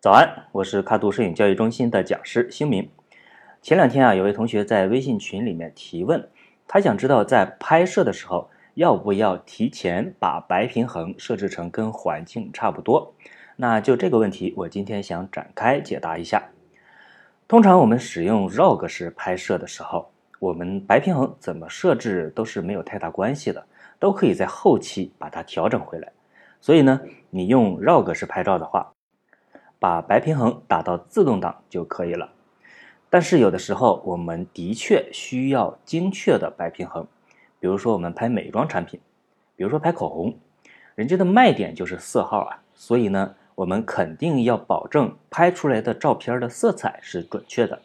早安，我是卡图摄影教育中心的讲师星明。前两天啊，有位同学在微信群里面提问，他想知道在拍摄的时候要不要提前把白平衡设置成跟环境差不多。那就这个问题，我今天想展开解答一下。通常我们使用 RAW 式拍摄的时候，我们白平衡怎么设置都是没有太大关系的，都可以在后期把它调整回来。所以呢，你用 RAW 式拍照的话，把白平衡打到自动档就可以了，但是有的时候我们的确需要精确的白平衡，比如说我们拍美妆产品，比如说拍口红，人家的卖点就是色号啊，所以呢，我们肯定要保证拍出来的照片的色彩是准确的，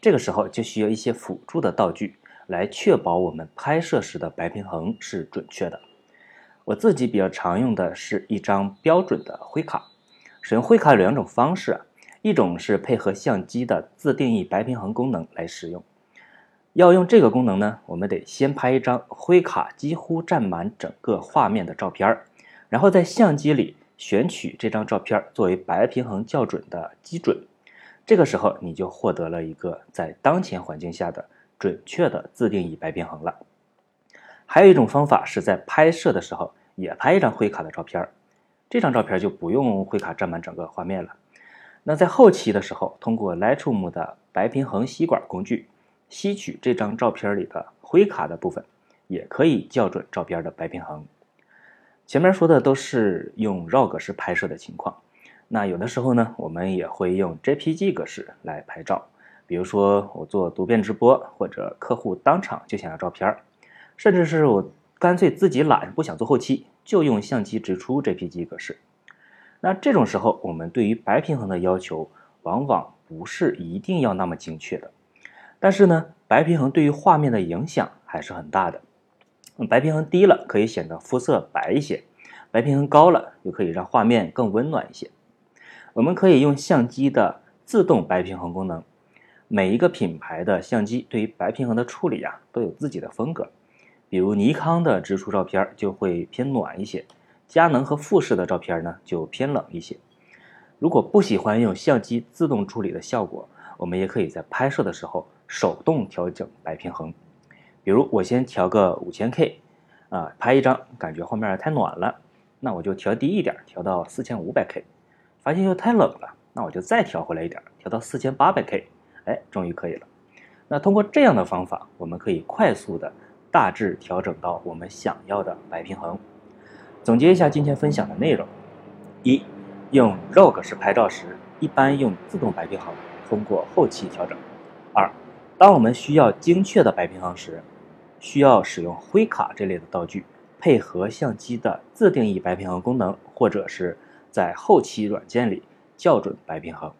这个时候就需要一些辅助的道具来确保我们拍摄时的白平衡是准确的。我自己比较常用的是一张标准的灰卡。使用灰卡有两种方式，一种是配合相机的自定义白平衡功能来使用。要用这个功能呢，我们得先拍一张灰卡几乎占满整个画面的照片儿，然后在相机里选取这张照片作为白平衡校准的基准。这个时候你就获得了一个在当前环境下的准确的自定义白平衡了。还有一种方法是在拍摄的时候也拍一张灰卡的照片儿。这张照片就不用灰卡占满整个画面了。那在后期的时候，通过 Lightroom 的白平衡吸管工具吸取这张照片里的灰卡的部分，也可以校准照片的白平衡。前面说的都是用 RAW 格式拍摄的情况。那有的时候呢，我们也会用 JPG 格式来拍照。比如说我做读片直播，或者客户当场就想要照片，甚至是我干脆自己懒，不想做后期。就用相机直出 JPG 格式，那这种时候，我们对于白平衡的要求往往不是一定要那么精确的。但是呢，白平衡对于画面的影响还是很大的。白平衡低了可以显得肤色白一些，白平衡高了又可以让画面更温暖一些。我们可以用相机的自动白平衡功能。每一个品牌的相机对于白平衡的处理啊，都有自己的风格。比如尼康的直出照片就会偏暖一些，佳能和富士的照片呢就偏冷一些。如果不喜欢用相机自动处理的效果，我们也可以在拍摄的时候手动调整白平衡。比如我先调个五千 K，啊，拍一张感觉画面太暖了，那我就调低一点，调到四千五百 K。发现又太冷了，那我就再调回来一点，调到四千八百 K。哎，终于可以了。那通过这样的方法，我们可以快速的。大致调整到我们想要的白平衡。总结一下今天分享的内容：一、用 RAW 式拍照时，一般用自动白平衡，通过后期调整；二、当我们需要精确的白平衡时，需要使用灰卡这类的道具，配合相机的自定义白平衡功能，或者是在后期软件里校准白平衡；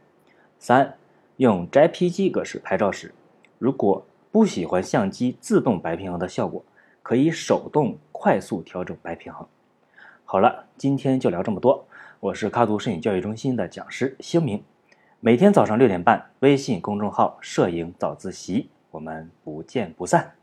三、用 JPG 格式拍照时，如果不喜欢相机自动白平衡的效果，可以手动快速调整白平衡。好了，今天就聊这么多。我是卡图摄影教育中心的讲师星明，每天早上六点半，微信公众号“摄影早自习”，我们不见不散。